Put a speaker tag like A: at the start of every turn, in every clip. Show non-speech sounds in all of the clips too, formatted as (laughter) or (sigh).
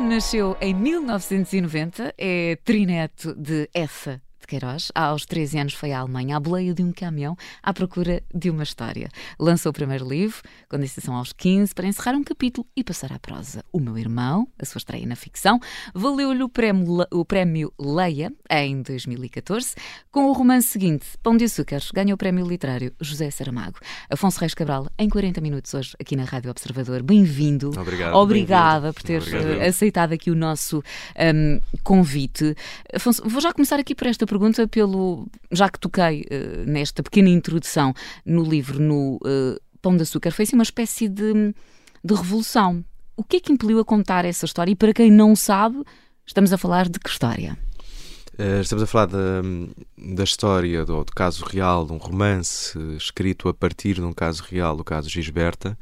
A: Nasceu em 1990, é trineto de Essa de Queiroz. Aos 13 anos foi à Alemanha à boleia de um caminhão à procura de uma história. Lançou o primeiro livro, com iniciação aos 15, para encerrar um capítulo e passar à prosa. O Meu Irmão, a sua estreia na ficção, valeu-lhe o prémio, o prémio Leia em 2014. Com o romance seguinte, Pão de Açúcares, ganha o prémio literário José Saramago. Afonso Reis Cabral, em 40 minutos hoje, aqui na Rádio Observador. Bem-vindo.
B: Obrigado.
A: Obrigada por ter
B: Obrigado.
A: eh, aceitado aqui o nosso um, convite. Afonso, vou já começar aqui por esta pergunta, pelo, já que toquei eh, nesta pequena introdução no livro, no eh, Pão de Açúcar, foi assim uma espécie de, de revolução. O que é que impeliu a contar essa história? E para quem não sabe, estamos a falar de que história?
B: Eh, estamos a falar da, da história do, do caso real, de um romance escrito a partir de um caso real, do caso Gisberta,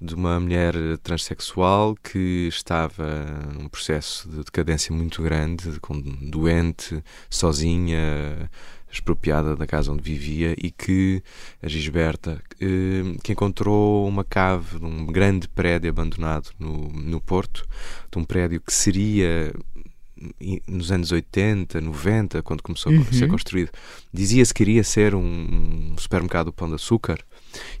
B: de uma mulher transexual que estava num processo de decadência muito grande, com, doente, sozinha, expropriada da casa onde vivia e que a Gisberta, eh, que encontrou uma cave de um grande prédio abandonado no, no Porto, de um prédio que seria nos anos 80, 90, quando começou a ser construído, dizia-se que iria ser um, um supermercado Pão de Açúcar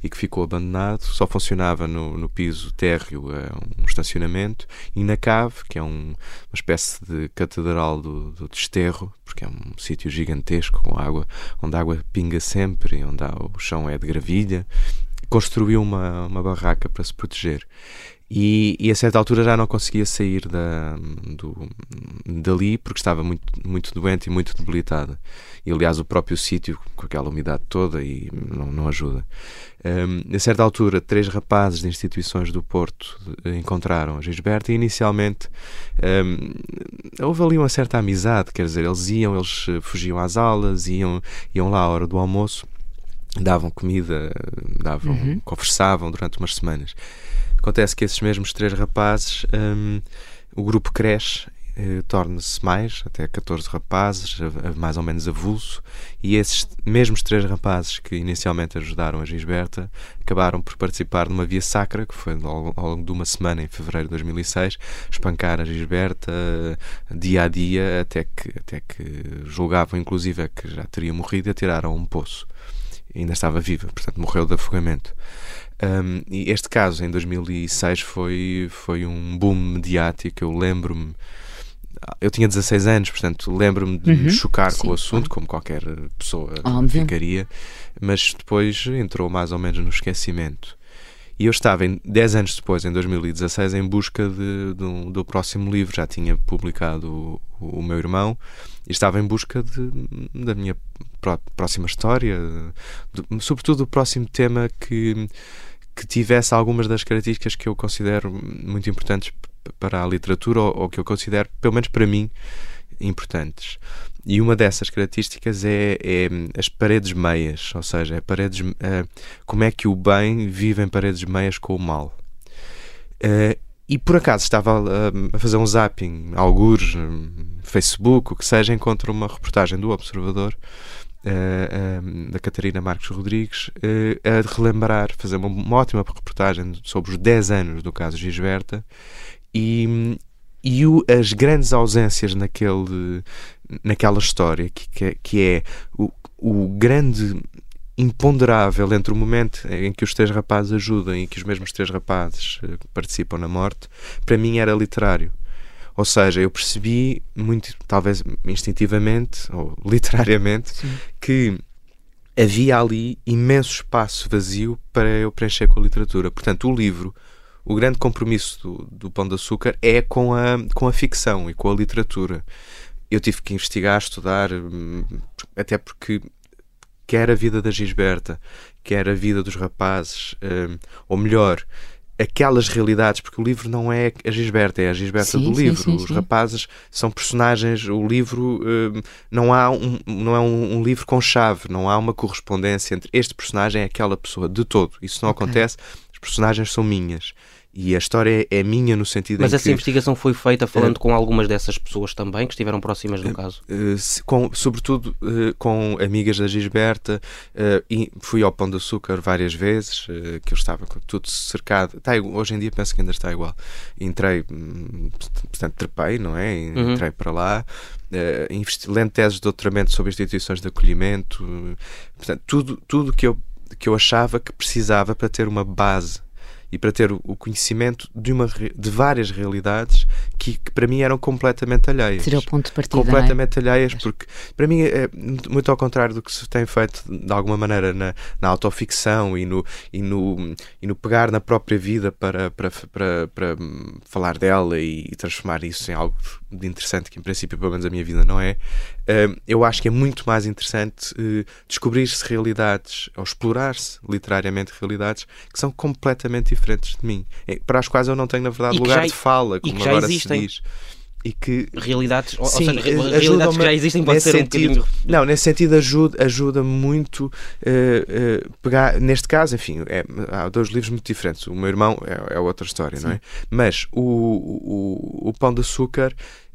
B: e que ficou abandonado, só funcionava no, no piso térreo eh, um estacionamento e na cave, que é um- uma espécie de catedral do, do desterro, porque é um sítio gigantesco com água, onde a água pinga sempre onde há- o chão é de gravilha, construiu uma, uma barraca para se proteger. E, e a certa altura já não conseguia sair da, do, dali porque estava muito, muito doente e muito debilitada. E aliás, o próprio sítio, com aquela umidade toda, e não, não ajuda. Um, a certa altura, três rapazes de instituições do Porto eh, encontraram a Gisberta e inicialmente um, houve ali uma certa amizade, quer dizer, eles iam, eles eh, fugiam às aulas, iam, iam lá à hora do almoço, davam comida, davam, conversavam durante umas semanas. Acontece que esses mesmos três rapazes, hum, o grupo cresce, eh, torna-se mais, até 14 rapazes, mais ou menos avulso, e esses mesmos três rapazes que inicialmente ajudaram a Gisberta acabaram por participar numa via sacra, que foi ao, longo de uma semana, em fevereiro de 2006, espancar a Gisberta eh, dia a dia, até que, até que julgavam inclusive que já teria morrido e a tiraram a um poço. Ainda estava viva, portanto morreu de afogamento. Um, e este caso, em 2006, foi, foi um boom mediático. Eu lembro-me. Eu tinha 16 anos, portanto, lembro-me de me
A: Uhum.
B: chocar com
A: Sim,
B: o assunto,
A: claro.
B: como qualquer pessoa
A: Óbvio.
B: ficaria, mas depois entrou mais ou menos no esquecimento. E eu estava, em, 10 anos depois, em 2016, em busca de, de do próximo livro. Já tinha publicado o, o meu irmão e estava em busca de, da minha pró- próxima história, do- sobretudo do próximo tema que, que tivesse algumas das características que eu considero muito importantes para a literatura ou, ou que eu considero, pelo menos para mim, importantes. E uma dessas características é, é as paredes meias, ou seja, é paredes, eh, como é que o bem vive em paredes meias com o mal. Eh, e por acaso estava a, a fazer um zapping, algures, hum, Facebook, o que seja, encontro uma reportagem do Observador eh, eh, da Catarina Marques Rodrigues eh, a relembrar, fazer uma, uma ótima reportagem sobre os 10 anos do caso Gisberta e, e o- as grandes ausências naquele, naquela história, que, que é, que é o, o grande imponderável entre o momento em que os três rapazes ajudam e que os mesmos três rapazes eh, participam na morte, para mim era literário. Ou seja, eu percebi muito, talvez instintivamente ou (laughs) literariamente, que havia ali imenso espaço vazio para eu preencher com a literatura. Portanto, o livro, o grande compromisso do, do Pão de Açúcar é com a, com a ficção e com a literatura. Eu tive que investigar, estudar, hum, até porque quer a vida da Gisberta, quer a vida dos rapazes, hum, ou melhor, aquelas realidades, porque o livro não é a Gisberta, é a Gisberta
A: Sim,
B: do livro.
A: sim,
B: Os
A: sim.
B: rapazes são personagens, o livro eh, não, há um, não é um, um livro com chave, não há uma correspondência entre este personagem e aquela pessoa, de todo. Isso não
A: Ok.
B: acontece, as personagens são minhas. E a história é, minha no sentido
C: Mas essa
B: que...
C: investigação foi feita falando com algumas dessas pessoas também, que estiveram próximas do caso.
B: Uh, com- sobretudo uh, com amigas da Gisberta, uh, e fui ao Pão de Açúcar várias vezes, uh, que eu estava tudo cercado. Está igu- hoje em dia penso que ainda está igual. Entrei, hum, portanto, trepei, não é?
C: Uhum.
B: Entrei para lá, uh, lendo teses de doutoramento sobre instituições de acolhimento, uh, portanto, tudo, tudo que, eu, que eu achava que precisava para ter uma base e para ter o, conhecimento de, uma, de várias realidades que, que para mim eram completamente alheias
A: Seria o ponto de partida. é?
B: completamente alheias, porque para mim é muito ao contrário do que se tem feito de alguma maneira na, na autoficção e no, e, no, e no pegar na própria vida para, para, para, para hum, falar dela e, transformar isso em algo de interessante, que em princípio, pelo menos a minha vida não é. Hum, eu acho que é muito mais interessante eh, descobrir-se realidades ou explorar-se literariamente realidades que são completamente diferentes de mim, eh, para as quais eu não tenho, na verdade, lugar
C: já-
B: de fala, como agora
C: existem.
B: se diz. E que
C: Realidades, ou, ou
B: Sim,
C: seja, realidades que já existem pode ser um
B: sentido,
C: bocadinho.
B: Não, nesse sentido ajuda, ajuda muito eh, eh, pegar, neste caso, enfim, é, há dois livros muito diferentes. O meu irmão é, é outra história, não é? Mas o, o, o Pão de Açúcar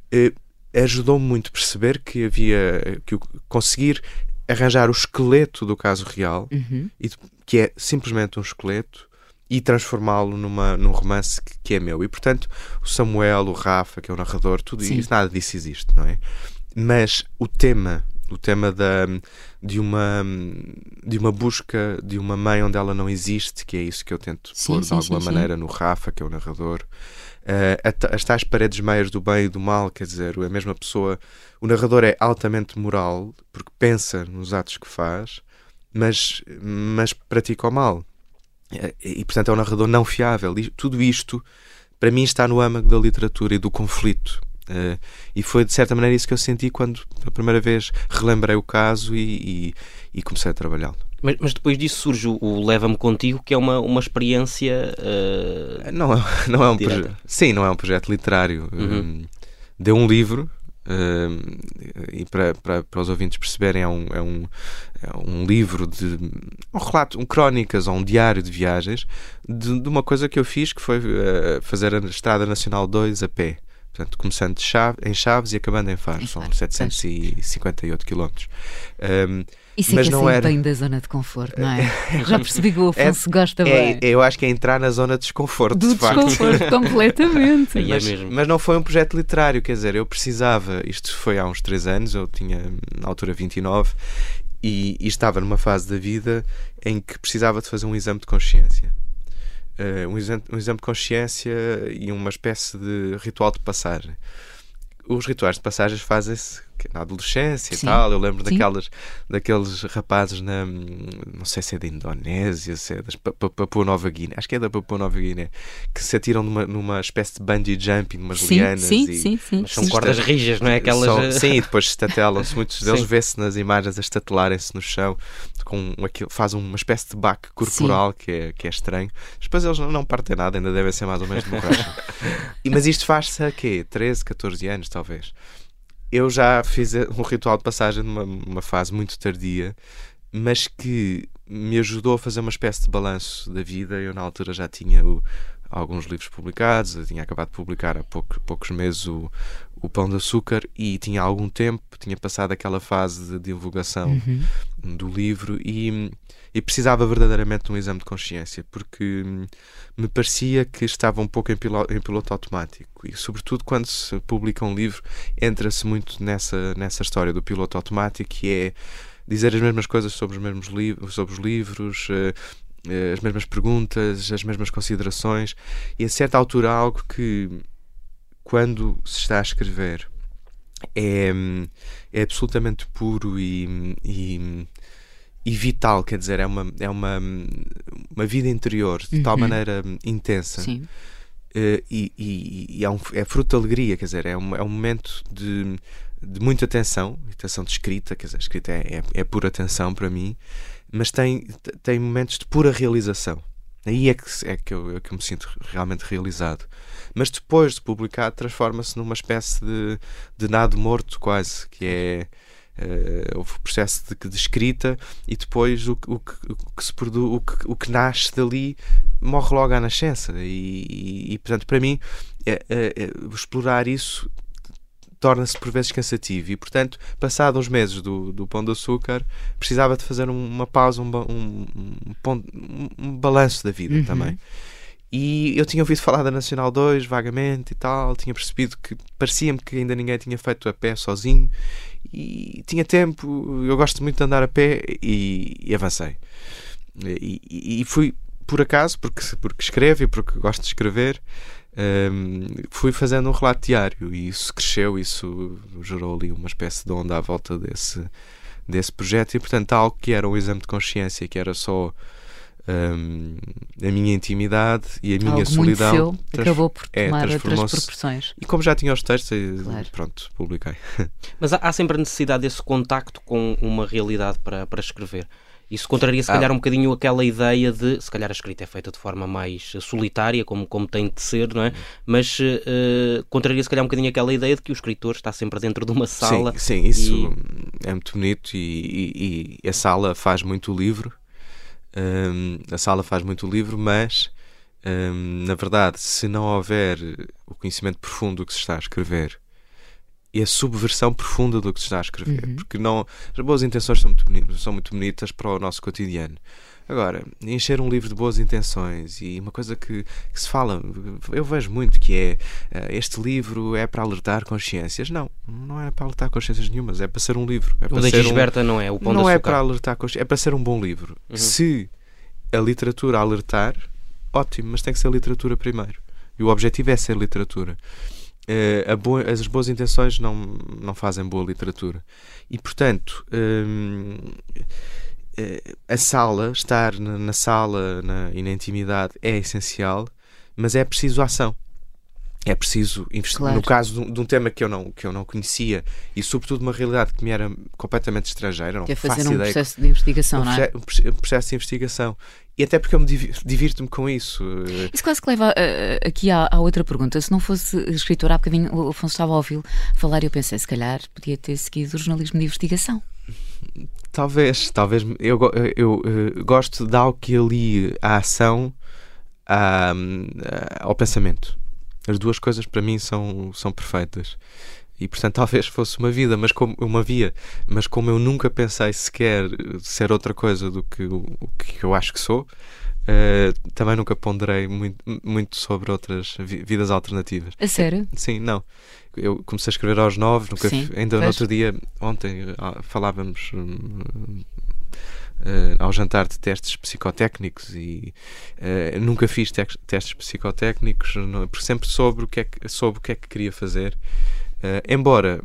B: eh, ajudou-me muito a perceber que havia que conseguir arranjar o esqueleto do caso real,
A: Uhum.
B: e que é simplesmente um esqueleto, e transformá-lo numa, num romance que, que é meu. E portanto, o Samuel, o Rafa, que é o narrador, tudo
A: Sim.
B: isso, nada disso existe, não é? Mas o tema, o tema da, de, uma, de uma busca de uma mãe onde ela não existe, que é isso que eu tento
A: Sim,
B: pôr
A: sim,
B: de alguma
A: sim,
B: maneira no Rafa, que é o narrador. Ta- as tais paredes meias do bem e do mal, quer dizer, a mesma pessoa. O narrador é altamente moral porque pensa nos atos que faz, mas, mas pratica o mal. Eh, E, portanto, é um narrador não fiável. E tudo isto, para mim, está no âmago da literatura e do conflito. Eh, e foi, de certa maneira, isso que eu senti quando, pela primeira vez, relembrei o caso e, e- e comecei a trabalhá-lo.
C: Mas, mas depois disso surge o, Leva-me Contigo, que é uma, uma experiência. eh,
B: Não é, não é um projeto. Sim, não é um projeto literário.
C: Uhum.
B: Um, deu um livro. Um, e para, para, para os ouvintes perceberem, é um, é, um, é um livro de um relato, um crónicas ou um diário de viagens de, de uma coisa que eu fiz que foi eh, fazer a Estrada Nacional 2 a pé. Portanto, começando em Chaves e acabando em Faro.
A: Em
B: São
A: Faro,
B: 758 quilómetros. Um,
A: Isso é
B: Mas
A: que é
B: não era-
A: bem da zona de conforto, não é? (laughs) Já percebi que o Afonso gosta
B: é,
A: bem.
B: eu acho que é entrar na zona de desconforto.
A: Do
B: de facto.
A: desconforto, (laughs) completamente.
C: É
B: mas,
C: mesmo.
B: mas não foi um projeto literário, quer dizer, eu precisava, isto foi há uns 3 anos, eu tinha na altura 29 e, e estava numa fase da vida em que precisava de fazer um exame de consciência. Eh, um, exame, um exame de consciência e uma espécie de ritual de passagem. Os rituais de passagem fazem-se na adolescência
A: Sim.
B: e tal. Eu lembro
A: Sim.
B: daquelas, daqueles rapazes na. Não sei se é da Indonésia, se é da Papua Nova Guiné. Acho que é da Papua Nova Guiné. Que se atiram numa, numa espécie de bungee jumping, umas
A: Sim,
B: lianas.
A: sim,
B: e,
A: sim, sim.
C: Mas são
B: Sim.
C: cordas rijas, não é? Aquelas.
B: são-
C: eh,
B: sim, e depois se estatelam-se. Muitos (laughs) deles vê-se nas imagens a estatelarem-se no chão, com aquilo, faz uma espécie de baque corporal que é, que é estranho. Depois eles não, não partem nada, ainda devem ser mais ou menos democráticos. (laughs) E- Mas isto faz-se a quê? 13, 14 anos, talvez. Eu já fiz eh, um ritual de passagem numa, numa fase muito tardia, mas que me ajudou a fazer uma espécie de balanço da vida. Eu, na altura, já tinha o- alguns livros publicados, eu tinha acabado de publicar há pouco- poucos meses o, o Pão de Açúcar e tinha algum tempo, tinha passado aquela fase de divulgação
A: Uhum.
B: do livro e, e precisava verdadeiramente de um exame de consciência porque hum, me parecia que estava um pouco em piloto, em piloto automático. E sobretudo quando se publica um livro entra-se muito nessa, nessa história do piloto automático que é dizer as mesmas coisas sobre os mesmos livros, sobre os livros eh, eh, as mesmas perguntas, as mesmas considerações. E a certa altura algo que quando se está a escrever é, hum, é absolutamente puro e, e, e vital, quer dizer, é uma, é uma, uma vida interior de tal
A: Uhum.
B: maneira intensa
A: Sim.
B: eh, e, e- e é, um, é fruto de alegria, quer dizer, é um, é um momento de, de muita atenção, atenção de escrita, quer dizer, a escrita é, é, é pura atenção para mim, mas tem, tem momentos de pura realização. Aí é que, é que, eu, é que eu me sinto realmente realizado. Mas depois de publicar, transforma-se numa espécie de, de nado morto, quase, que é. Uh, houve o processo de, de, escrita e depois o, o, o, que se produz, o, que, o que nasce dali morre logo à nascença. E, e, e portanto, para mim, é, é, é, explorar isso torna-se por vezes cansativo e, portanto, passado uns meses do, do Pão de Açúcar, precisava de fazer uma pausa, um, um, um, um balanço da vida uhum. também. E eu tinha ouvido falar da Nacional 2 vagamente e tal, tinha percebido que parecia-me que ainda ninguém tinha feito a pé sozinho e tinha tempo, eu gosto muito de andar a pé e, e avancei. E, e, fui por acaso, porque, porque escrevo e porque gosto de escrever, um, fui fazendo um relato diário e isso cresceu, isso gerou ali uma espécie de onda à volta desse, desse projeto e portanto algo que era um exame de consciência, que era só um, a minha intimidade e a minha
A: algo
B: solidão
A: muito seu, acabou por é, tomar é, outras proporções.
B: E como já tinha os textos, claro. pronto, publiquei. (laughs)
C: Mas há, há sempre a necessidade desse contacto com uma realidade para, para escrever. Isso contraria, se ah. calhar, um bocadinho aquela ideia de, se calhar, a escrita é feita de forma mais solitária, como, como tem de ser, não é? Uhum. Mas uh, contraria, se calhar, um bocadinho aquela ideia de que o escritor está sempre dentro de uma sala.
B: Sim, sim isso e... é muito bonito e, e, e, a sala faz muito o livro. Um, a sala faz muito o livro, mas, um, na verdade, se não houver o conhecimento profundo do que se está a escrever e a subversão profunda do que se está a escrever. Uhum. Porque não, as boas intenções são muito, bonitas, são muito bonitas para o nosso cotidiano. Agora, encher um livro de boas intenções e uma coisa que, que se fala, eu vejo muito que é uh, este livro é para alertar consciências. Não, não é para alertar consciências nenhumas, é para ser um livro. É
C: para o da Gisberta um, não é o pão
B: Não é para alertar consciências, é para ser um bom livro. Uhum. Se a literatura alertar, ótimo, mas tem que ser literatura primeiro. E o objetivo é ser literatura. Uh, boa, as boas intenções não, não fazem boa literatura. E, portanto, um, eh, a sala, estar na, sala na, e na intimidade é essencial, mas é preciso ação. É preciso investir. Claro. No caso de um, de um, tema que eu, não, que eu não conhecia e, sobretudo, uma realidade que me era completamente estrangeira. Não
A: que é fazer um processo de investigação,
B: um
A: não é?
B: Um processo de investigação. E até porque eu me divirto-me com isso.
A: Isso quase que leva uh, aqui à, à, outra pergunta. Se não fosse escritor, há bocadinho o Afonso estava a ouvi-lo falar e eu pensei, se calhar podia ter seguido o jornalismo de investigação.
B: Talvez, talvez. Eu, eu, eu uh, gosto de algo que ali a ação à, ao pensamento. As duas coisas para mim são, são perfeitas e portanto (laughs) talvez fosse uma vida, mas como uma via, mas como eu nunca pensei sequer ser outra coisa do que o, o que eu acho que sou, uh, também nunca ponderei muito, muito sobre outras vi vidas alternativas.
A: A sério?
B: Sim, não. Eu comecei a escrever aos nove, nunca Sim, ainda no outro dia, ontem, ah, falávamos. Uh, ao jantar de testes psicotécnicos e uh, nunca fiz te testes psicotécnicos, não, porque sempre soube o que é que, soube o que, é que queria fazer Uh, embora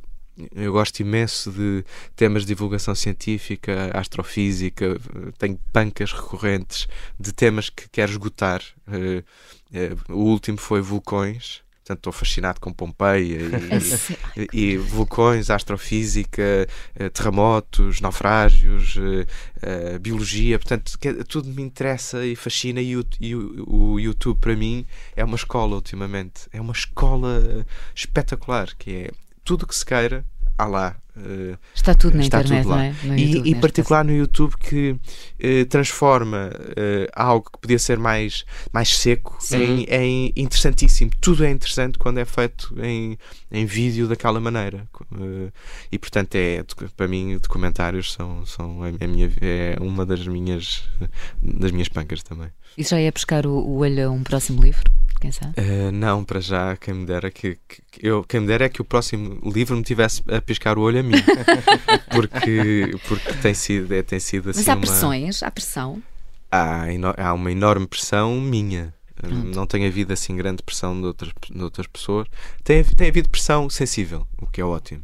B: eu gosto imenso de temas de divulgação científica, astrofísica, tenho bancas recorrentes de temas que quero esgotar. Uh, uh, o último foi vulcões. Portanto, estou fascinado com Pompeia e, (laughs) e, e vulcões, astrofísica, terremotos, naufrágios, biologia. Portanto, tudo me interessa e fascina. E o, e o YouTube, para mim, é uma escola ultimamente. É uma escola espetacular, que é tudo que se queira, há lá.
A: Uh, está tudo na está internet, tudo lá. não é? No
B: e, YouTube, e particular no YouTube que uh, transforma uh, algo que podia ser mais, mais seco em, em, interessantíssimo. Tudo é interessante quando é feito em, em vídeo daquela maneira. e portanto, é, para mim, documentários são, são a, minha, é uma das minhas, das minhas pancas também.
A: Isso já é pescar o, o olho a um próximo livro? Quem sabe?
B: Uh, não, para já, quem me dera que, que, eu, quem me dera é que o próximo livro me tivesse a piscar o olho a mim. (laughs) porque, porque tem sido, é, tem sido assim.
A: Mas há pressões, uma... há pressão.
B: Há, há uma enorme pressão minha. Pronto. Não tem havido assim grande pressão de outras, de outras pessoas. Tem, tem havido pressão sensível, o que é ótimo.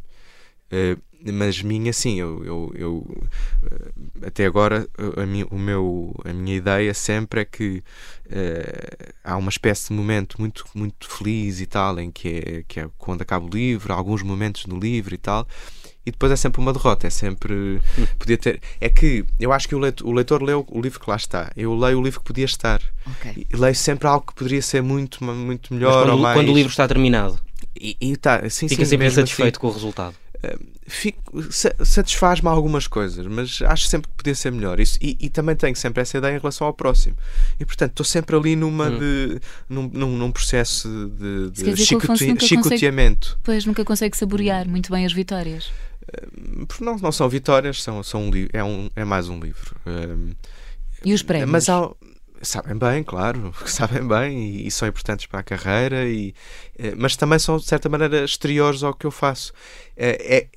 B: Uh, mas minha, sim, eu, eu, eu eh, até agora a minha, o meu, a minha ideia sempre é que uh, há uma espécie de momento muito, muito feliz e tal, em que é, que é quando acaba o livro, alguns momentos no livro e tal, e depois é sempre uma derrota, é sempre. (laughs) Podia ter. É que eu acho que o leitor, o leitor leu o livro que lá está. Eu leio o livro que podia estar.
A: Okay.
B: E leio sempre algo que poderia ser muito, muito melhor.
C: quando,
B: mais...
C: quando o livro está terminado.
B: E, e tá, sim,
C: Fica
B: sim,
C: sempre satisfeito
B: assim,
C: com o resultado.
B: Fico, satisfaz-me algumas coisas, mas acho sempre que podia ser melhor. Isso, e, e, também tenho sempre essa ideia em relação ao próximo. E portanto estou sempre ali numa
A: Hum.
B: de, num, num, num processo de, de chicote- chicoteamento.
A: Pois nunca consegue saborear muito bem as vitórias.
B: Porque não, não são vitórias, são, são um, é, um, é mais um livro. Um,
A: E os prémios?
B: Mas há, sabem bem, claro, (laughs) sabem bem e, e são importantes para a carreira, e, eh, mas também são de certa maneira exteriores ao que eu faço. É, é-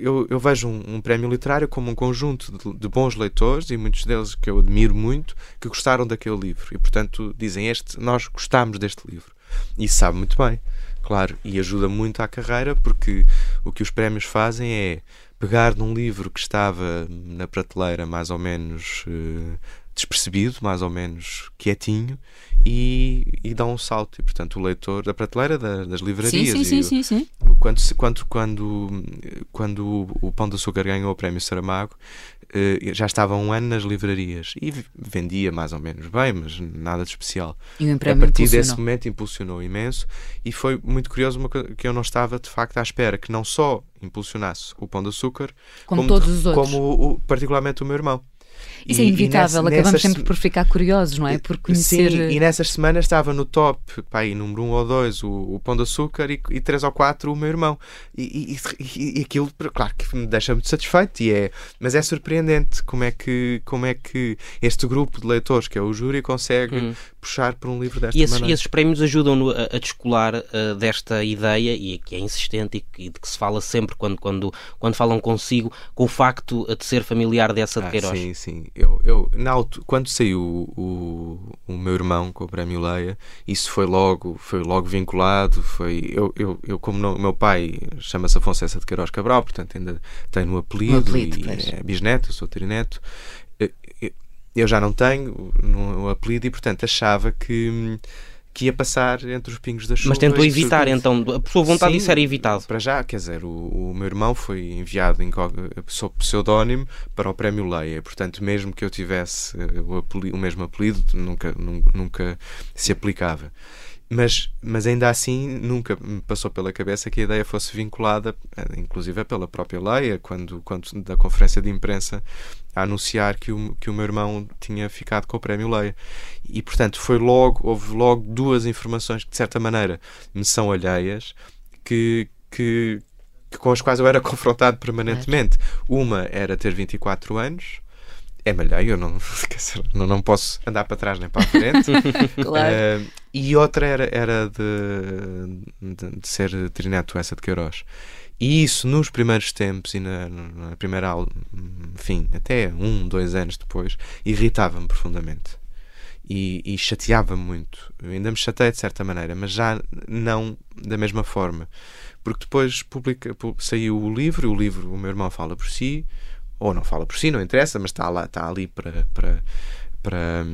B: eu, eu vejo um, um prémio literário como um conjunto de, de bons leitores e muitos deles que eu admiro muito que gostaram daquele livro e portanto dizem este nós gostamos deste livro e sabe muito bem, claro, e ajuda muito à carreira porque o que os prémios fazem é pegar num livro que estava na prateleira mais ou menos eh, despercebido, mais ou menos quietinho, e, e dá um salto. E, portanto, o leitor da prateleira da- das
A: Sim,
B: livrarias.
A: sim,
B: e
A: sim,
B: o-
A: sim, sim.
B: Quando, quando, quando, quando o Pão de Açúcar ganhou o prémio Saramago, eh, já estava um ano nas livrarias e vendia mais ou menos bem, mas nada de especial.
A: E o
B: A partir desse momento impulsionou imenso e foi muito curioso uma coisa que eu não estava de facto à espera que não só impulsionasse o Pão de Açúcar,
A: Como todos os outros.
B: como o- particularmente o meu irmão.
A: Isso é
B: E- e
A: inevitável,
B: nessa-
A: acabamos sempre por ficar curiosos, não é? Por conhecer.
B: Sim, e nessas semanas estava no top, pá, aí, número 1 um ou 2, o, o Pão de Açúcar e, e 3 ou 4 o meu irmão. E, e, e- e aquilo, claro que me deixa muito satisfeito, e é, mas é surpreendente como é, que, como é que este grupo de leitores, que é o júri, consegue
C: Hum.
B: Puxar por um livro desta
C: E esses,
B: maneira.
C: e esses prémios ajudam-no a, a descolar uh, desta ideia e que é insistente e que, de que se fala sempre quando, quando, quando falam consigo, com o facto de ser familiar dessa de
B: Ah,
C: Queiroz.
B: sim, sim. Eu, eu, na quando saiu o, o, o meu irmão com o prémio Leia, isso foi logo, foi logo vinculado. Foi, eu, eu, eu como não- o meu pai chama-se Afonso Essa de Queiroz Cabral, portanto ainda tenho o apelido,
A: Um apelido,
B: e
A: pois.
B: é bisneto, eu sou trineto. Eu- já não tenho o apelido e, portanto, achava que, que ia passar entre os pingos da chuva.
C: Mas tentou evitar, então, a sua vontade
B: Sim,
C: disso era evitado.
B: Para já, quer dizer, o, o meu irmão foi enviado em, sob pseudónimo para o Prémio Leia. Portanto, mesmo que eu tivesse eh, o, apeli- o mesmo apelido, nunca, nun- nunca se aplicava. Mas, mas ainda assim, nunca me passou pela cabeça que a ideia fosse vinculada, eh, inclusive pela própria Leia, quando, quando da conferência de imprensa a anunciar que o, que o meu irmão tinha ficado com o Prémio Leia. E, portanto, foi logo, houve logo duas informações que, de certa maneira, me são alheias, que, que, que com as quais eu era (laughs) confrontado permanentemente. Uma era ter 24 anos, é malheio, eu não, (laughs) não, não posso andar para trás nem para a frente. (laughs)
A: Claro.
B: Eh, e outra era, era de, de, de ser trineto essa de Queiroz. E isso nos primeiros tempos e na, na primeira aula, enfim, até um, dois anos depois, irritava-me profundamente. E, e chateava-me muito. Eu ainda me chateia de certa maneira, mas já não da mesma forma. Porque depois publica, pu- saiu o livro, o livro, o meu irmão fala por si, ou não fala por si, não interessa, mas está, lá, está ali para, para, para,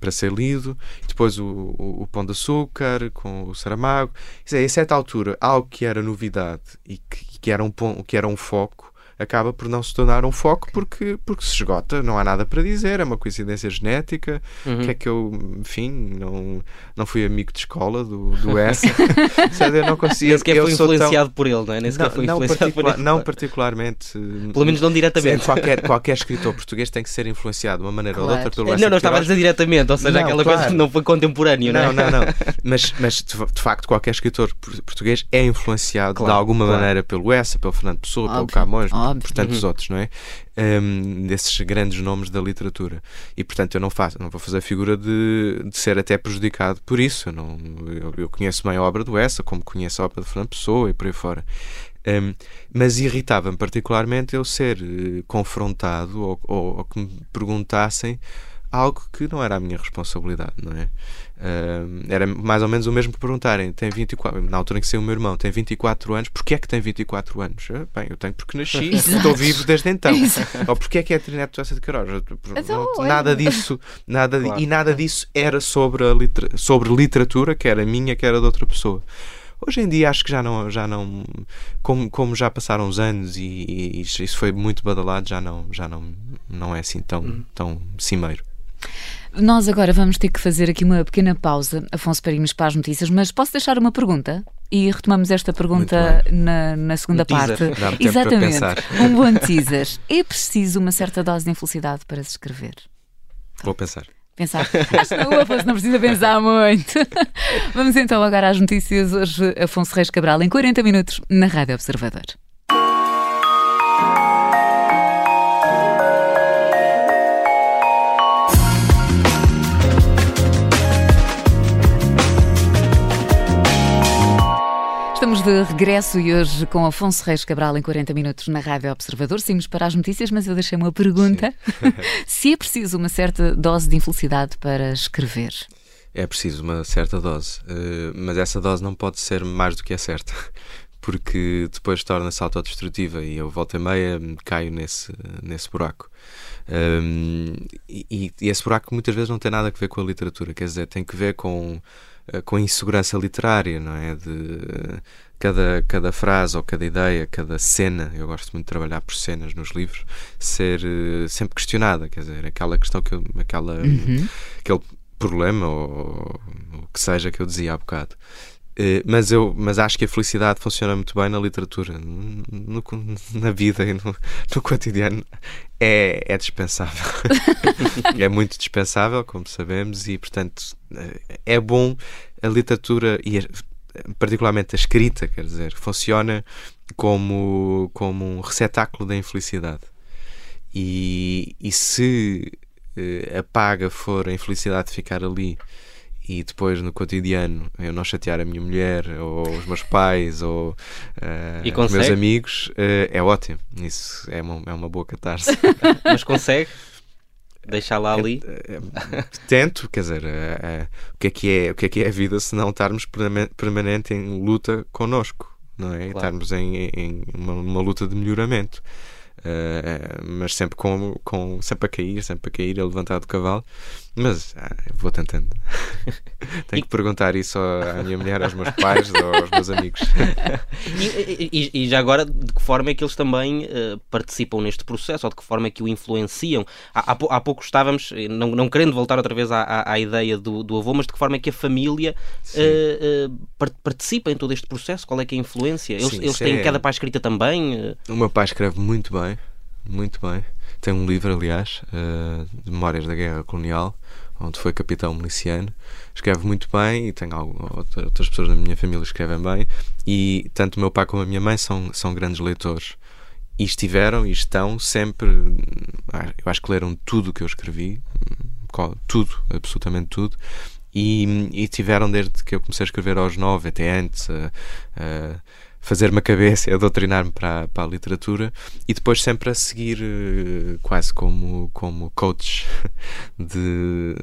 B: para ser lido. Depois o, o, o Pão de Açúcar com o Saramago. Quer dizer, a certa altura, algo que era novidade e que, que, era, um, que era um foco acaba por não se tornar um foco porque, porque se esgota, não há nada para dizer, é uma coincidência genética.
C: Uhum.
B: Que é que eu, enfim, não, não fui amigo de escola do, do (laughs) essa. (laughs) Sabe, eu não conseguia.
C: Nem sequer
B: eu
C: foi
B: sou tão-
C: influenciado por ele, não é? Nem sequer
B: não,
C: foi
B: não,
C: influenciado por ele.
B: não particularmente. (laughs)
C: Pelo menos não
B: Sim,
C: diretamente.
B: qualquer, qualquer escritor português tem que ser influenciado de uma maneira ou de outra
A: Claro.
B: pelo
C: Não,
B: Essa
C: não,
B: de
C: estava a dizer diretamente, ou seja,
B: Não,
C: aquela coisa
B: claro.
C: que não foi contemporâneo, não é?
B: Não, não, não. Mas, mas de, facto, qualquer escritor por- português é influenciado
C: Claro,
B: de alguma
C: claro.
B: maneira pelo Essa, pelo Fernando Pessoa, pelo
A: Óbvio,
B: Camões, por,
A: óbvio.
B: por tantos
C: Uhum.
B: outros, não é? Um, desses grandes nomes da literatura. E portanto, eu não faço, não vou fazer a figura de, de ser até prejudicado por isso. Eu, não, eu, eu conheço bem a obra do Essa, como conheço a obra de Fernando Pessoa e por aí fora. Um, mas irritava-me particularmente eu ser eh, confrontado ou, ou, ou que me perguntassem algo que não era a minha responsabilidade, não é? Uh, era mais ou menos o mesmo que perguntarem, tem 24, na altura em que saiu o meu irmão, tem 24 anos, porquê é que tem 24 anos? Uh, bem, eu tenho porque nasci e estou vivo desde então. Ou porquê é que é a Trinete Tossa de Queiroz? Então, nada disso, nada, claro. e nada disso era sobre, a litera, sobre literatura, que era minha, que era de outra pessoa. Hoje em dia acho que já não, já não como, como já passaram os anos e, e isso foi muito badalado, já não, já não, não é assim tão, hum. tão cimeiro.
A: Nós agora vamos ter que fazer aqui uma pequena pausa, Afonso, para irmos para as notícias, mas posso deixar uma pergunta? E retomamos esta pergunta na, na, segunda um parte. Exatamente. Um bom teaser. É preciso uma certa dose de infelicidade para se escrever?
B: Vou pensar.
A: Pensar. o Afonso não precisa pensar muito. Vamos então agora às notícias. Hoje, Afonso Reis Cabral, em 40 minutos, na Rádio Observador. De regresso e hoje com Afonso Reis Cabral em 40 minutos na Rádio Observador. Seguimos para as notícias, mas eu deixei uma pergunta: (laughs) (laughs) se é preciso uma certa dose de infelicidade para escrever.
B: É preciso uma certa dose, eh, mas essa dose não pode ser mais do que é certa, (laughs) porque depois torna-se autodestrutiva e eu volta e meia caio nesse, nesse buraco. Um, e, e, esse buraco muitas vezes não tem nada a ver com a literatura, quer dizer, tem que ver com eh, com a insegurança literária, não é? De cada, cada frase ou cada ideia, cada cena, eu gosto muito de trabalhar por cenas nos livros, ser uh, sempre questionada, quer dizer, aquela questão que eu, aquela, uhum. aquele problema ou o que seja que eu dizia há bocado. Uh, mas eu mas acho que a felicidade funciona muito bem na literatura no, na vida e no, no cotidiano é, é dispensável (laughs) é muito dispensável como sabemos e portanto é bom a literatura e particularmente a escrita quer dizer funciona como como um receptáculo da infelicidade e, e se uh, a paga for a infelicidade de ficar ali e depois no cotidiano eu não chatear a minha mulher ou os meus pais ou uh, os meus amigos, uh, é ótimo. Isso é uma, é uma boa catarse. (laughs)
C: Mas consegue? Deixar lá ali?
B: É, tento, quer dizer, é, o, que é que é, o que é que é a vida se não estarmos permanente em luta connosco, não é? Claro. Estarmos em, em uma, uma luta de melhoramento. Uh, mas sempre com, com sempre a cair, sempre a cair, a levantar do cavalo. Mas ah, vou tentando. (laughs) Tenho que perguntar isso à minha mulher, aos meus pais ou aos meus amigos. (laughs)
C: e, e, e, já agora, de que forma é que eles também uh, participam neste processo ou de que forma é que o influenciam? Há, há, há pouco estávamos, eh, não, não querendo voltar outra vez à, à, à ideia do, do, avô, mas de que forma é que a família uh, uh, participa em todo este processo? Qual é que é a influência? Eles, Sim, eles têm é... cada pai escrita também?
B: O meu pai escreve muito bem, muito bem. Tem um livro, aliás, de Memórias da Guerra Colonial onde foi capitão miliciano. Escreve muito bem e tenho outras pessoas da minha família escrevem bem. E tanto o meu pai como a minha mãe são, são grandes leitores. E estiveram e estão sempre. Eu acho que leram tudo o que eu escrevi, tudo, absolutamente tudo. E, e tiveram desde que eu comecei a escrever aos nove, até antes. Uh, uh, fazer-me a cabeça, a doutrinar-me para, para a literatura e depois sempre a seguir eh, quase como, como coach (laughs) de,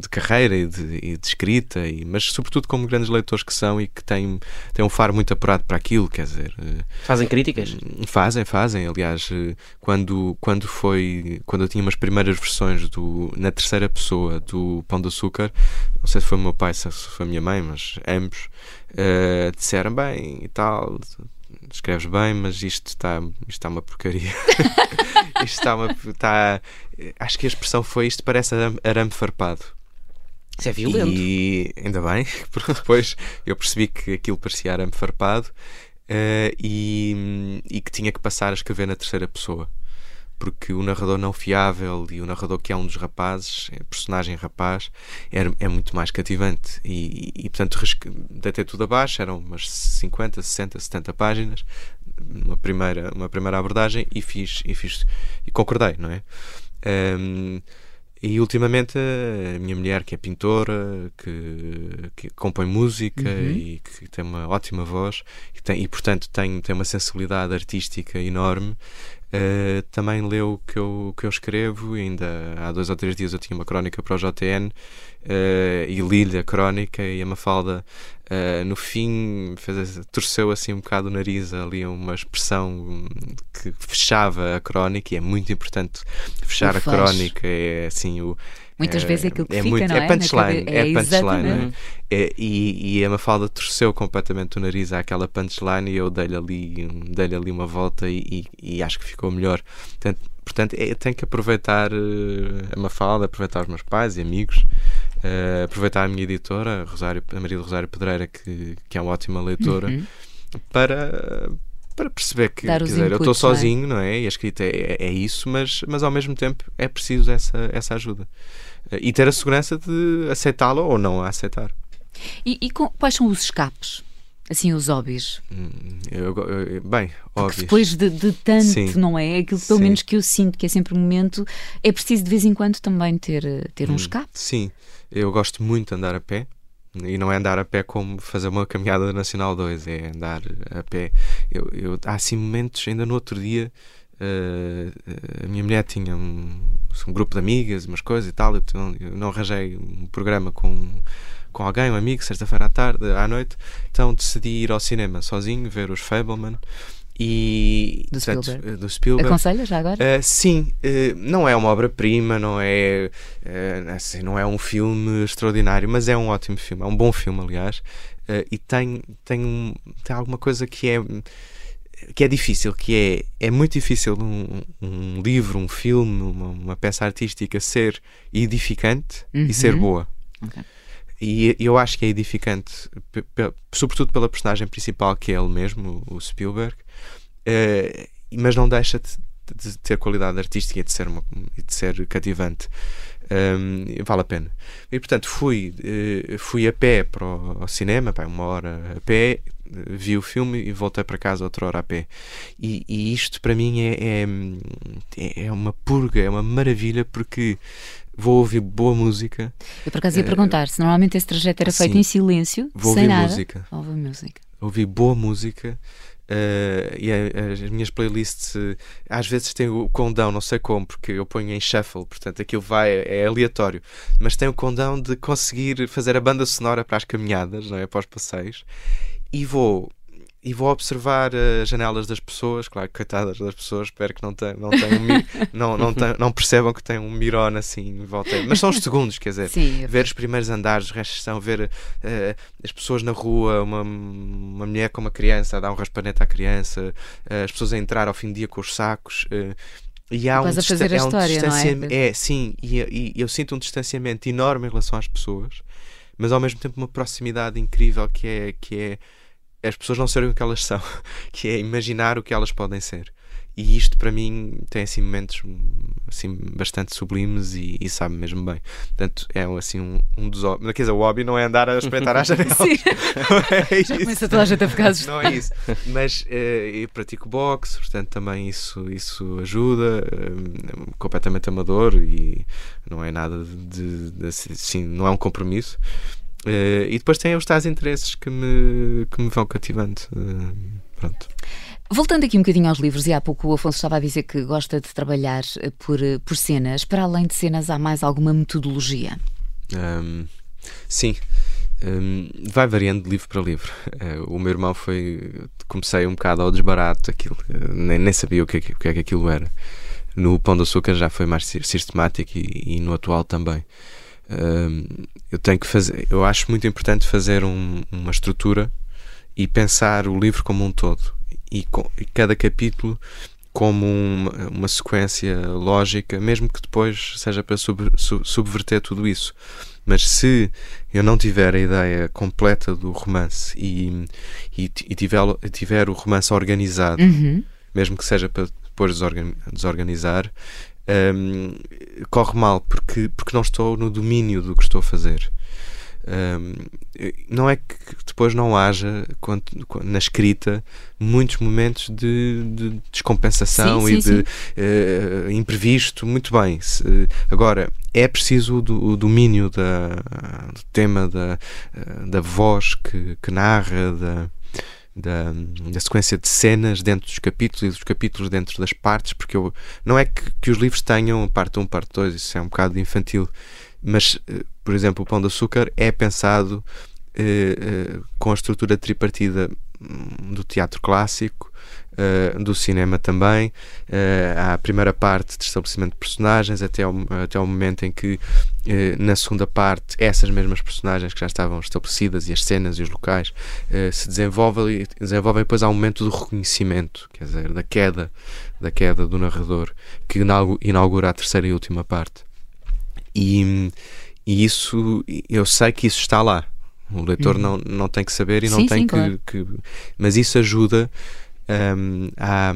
B: de carreira e de, e de escrita, e, mas sobretudo como grandes leitores que são e que têm, têm um faro muito apurado para aquilo, quer dizer... Eh,
C: fazem críticas?
B: Fazem, fazem. Aliás, eh, quando, quando foi... Quando eu tinha umas primeiras versões do, na terceira pessoa do Pão de Açúcar, não sei se foi o meu pai, se foi a minha mãe, mas ambos uh, disseram bem e tal, escreves bem, mas isto está, isto está uma porcaria. (laughs) isto está uma. Está, acho que a expressão foi isto parece arame, arame farpado.
C: Isso é violento.
B: E ainda bem, (laughs) porque depois eu percebi que aquilo parecia arame farpado uh, e, e que tinha que passar a escrever na terceira pessoa porque o narrador não fiável e o narrador que é um dos rapazes, é personagem rapaz, é, é muito mais cativante. E, e, e portanto, deitei tudo abaixo, eram umas 50, 60, 70 páginas, uma primeira, uma primeira abordagem, e fiz, e fiz, e concordei, não é? Um, e ultimamente a minha mulher, que é pintora, que, que compõe música uhum. e que tem uma ótima voz e, tem, e portanto tem, tem uma sensibilidade artística enorme, Uh, também leu o que eu, que eu escrevo. Ainda há dois ou três dias eu tinha uma crónica para o JN uh, e li-lhe a crónica e a Mafalda uh, no fim fez, torceu assim um bocado o nariz ali uma expressão que fechava a crónica e é muito importante fechar a crónica é assim o
A: Muitas
B: é,
A: vezes é aquilo que
B: é
A: fica,
B: muito,
A: não
B: é?
A: é?
B: punchline,
A: é,
B: é punchline.
A: exatamente.
B: É, e, e a Mafalda torceu completamente o nariz àquela punchline e eu dei-lhe ali, dei ali uma volta e, e, e acho que ficou melhor. Portanto, portanto é, tenho que aproveitar uh, a Mafalda, aproveitar os meus pais e amigos, uh, aproveitar a minha editora, a, Rosário, a Maria do Rosário Pedreira, que, que é uma ótima leitora,
A: Uhum.
B: para para perceber que
A: Dar
B: dizer, eu estou
A: inputs, não é?
B: sozinho, não é? E a escrita é, é isso, mas, mas ao mesmo tempo é preciso essa, essa ajuda. Eh, E ter a segurança de aceitá-la ou não a aceitar.
A: E, e com- quais são os escapes? Assim, os hobbies.
B: Hum, eu- eu- bem,
A: Porque
B: óbvio.
A: depois de, de tanto,
B: Sim.
A: não é? Aquilo pelo
B: Sim.
A: menos que eu sinto que é sempre um momento, é preciso de vez em quando também ter, eh, ter um
B: Hum,
A: escape.
B: Sim, eu gosto muito de andar a pé. E não é andar a pé como fazer uma caminhada da Nacional 2, é andar a pé. Eu, eu- há assim momentos, ainda no outro dia, eh, a minha mulher tinha um, um grupo de amigas, umas coisas e tal. Eu, não- eu não arranjei um programa com, com alguém, um amigo, sexta-feira à tarde, à noite. Então decidi ir ao cinema sozinho, ver os Fableman. E,
A: Do
B: portanto,
A: Spielberg.
B: do Spielberg.
A: Aconselha já agora?
B: Uh, sim, uh, não é uma obra-prima, não é uh, assim, não é um filme extraordinário, mas é um ótimo filme, é um bom filme, aliás, uh, e tem, tem, um- tem alguma coisa que é que é difícil, que é, é muito difícil um, um livro, um filme, uma, uma peça artística ser edificante
A: Uhum.
B: e ser boa.
A: Ok.
B: E eu acho que é edificante, sobretudo pela personagem principal, que é ele mesmo, o Spielberg, eh, mas não deixa de, de ter qualidade artística e de ser, uma, de ser cativante. Um, vale a pena. E portanto fui, eh, fui a pé para o cinema, pá, uma hora a pé, eh, vi o filme e voltei para casa outra hora a pé. E, e isto para mim é, é, é uma purga, é uma maravilha porque vou ouvir boa música,
A: Eu por acaso ia
B: eh,
A: perguntar se normalmente esse trajeto era feito
B: sim.
A: em silêncio,
B: vou
A: sem
B: ouvir
A: nada.
B: música.
A: Ouve música.
B: ouvir boa música eh, e as minhas playlists eh, às vezes têm o condão, não sei como, porque eu ponho em shuffle, portanto aquilo vai, é aleatório, mas tem o condão de conseguir fazer a banda sonora para as caminhadas, não é? para os passeios, e vou. E vou observar as janelas das pessoas, claro, coitadas das pessoas, espero que não, tem, não, tenham (laughs) não, não, tem- não percebam que tem um mirona assim em volta. Mas são os segundos, quer dizer,
A: Sim,
B: ver os primeiros andares, são ver eh, as pessoas na rua, uma, uma mulher com uma criança a dar um raspanete à criança, eh, as pessoas a entrar ao fim do dia com os sacos. eh, e há um,
A: Quase a fazer
B: distan-
A: a
B: é um
A: não é?
B: distanciamento. É, sim, e, e eu sinto um distanciamento enorme em relação às pessoas, mas ao mesmo tempo uma proximidade incrível que é, que é as pessoas não serem o que elas são, (laughs) que é imaginar o que elas podem ser. E isto para mim tem assim momentos assim, bastante sublimes e, e sabe mesmo bem. Portanto, é assim um, um dos hobbies. Quer dizer, o hobby não é andar a (laughs) espreitar às janelas.
A: Sim. (laughs)
B: É
A: Já começa toda a gente a ficar
B: Não é isso. Mas eh, eu pratico boxe, portanto também isso, isso ajuda. hum, completamente amador e não é nada de, de assim, não é um compromisso. Eh, e depois tem os tais interesses que me, que me vão cativando. eh, pronto.
A: Voltando aqui um bocadinho aos livros, e há pouco o Afonso estava a dizer que gosta de trabalhar eh, por, por cenas. Para além de cenas, há mais alguma metodologia?
B: Hum, sim, Hum, vai variando de livro para livro. Eh, o meu irmão foi. Comecei um bocado ao desbarato, aquilo, nem, nem sabia o que, é que- o que é que aquilo era. No Pão de Açúcar já foi mais si- sistemático e, e no atual também. Eu tenho que fazer. Eu acho muito importante fazer um- uma estrutura e pensar o livro como um todo e, co- e cada capítulo como uma, uma sequência lógica, mesmo que depois seja para sub- su- subverter tudo isso. Mas se eu não tiver a ideia completa do romance e, e, e tiver, tiver o romance organizado,
A: Uhum.
B: mesmo que seja para depois desorgan- desorganizar, hum, corre mal porque, porque não estou no domínio do que estou a fazer. Hum, não é que depois não haja na escrita muitos momentos de, de descompensação
A: Sim,
B: e
A: sim,
B: de eh, imprevisto, muito bem. Se- agora, é preciso do- o domínio da, do tema da, eh, da voz que, que narra, da, da, da, sequência de cenas dentro dos capítulos e dos capítulos dentro das partes, porque eu, não é que, que os livros tenham parte 1, parte 2, isso é um bocado infantil, mas, eh, por exemplo, o Pão de Açúcar é pensado eh, eh, com a estrutura tripartida hum, do teatro clássico, uh, do cinema também. Uh, há a primeira parte de estabelecimento de personagens, até ao, até ao momento em que, uh, na segunda parte, essas mesmas personagens que já estavam estabelecidas e as cenas e os locais se desenvolvem, desenvolvem depois há um momento do reconhecimento, quer dizer, da queda, da queda do narrador, que inaugura a terceira e última parte. E, e isso, eu sei que isso está lá. O leitor uhum. não, não tem que saber e não sim, tem sim, que, claro. que, Mas isso ajuda um, a,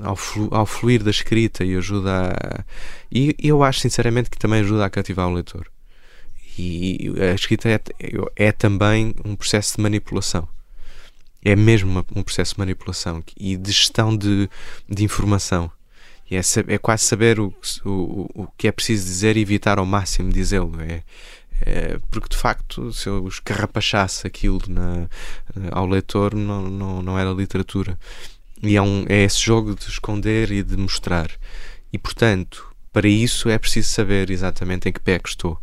B: ao, flu, ao, fluir da escrita e ajuda a, e eu acho sinceramente que também ajuda a cativar o leitor. E a escrita é, é também um processo de manipulação. É mesmo um processo de manipulação e de gestão de, de informação. É, é quase saber o, o, o que é preciso dizer e evitar ao máximo dizê-lo é, é, porque de facto, se eu escarrapachasse aquilo na, ao leitor, não, não, não era literatura. E é, um, é esse jogo de esconder e de mostrar. E portanto, para isso é preciso saber exatamente em que pé é que estou.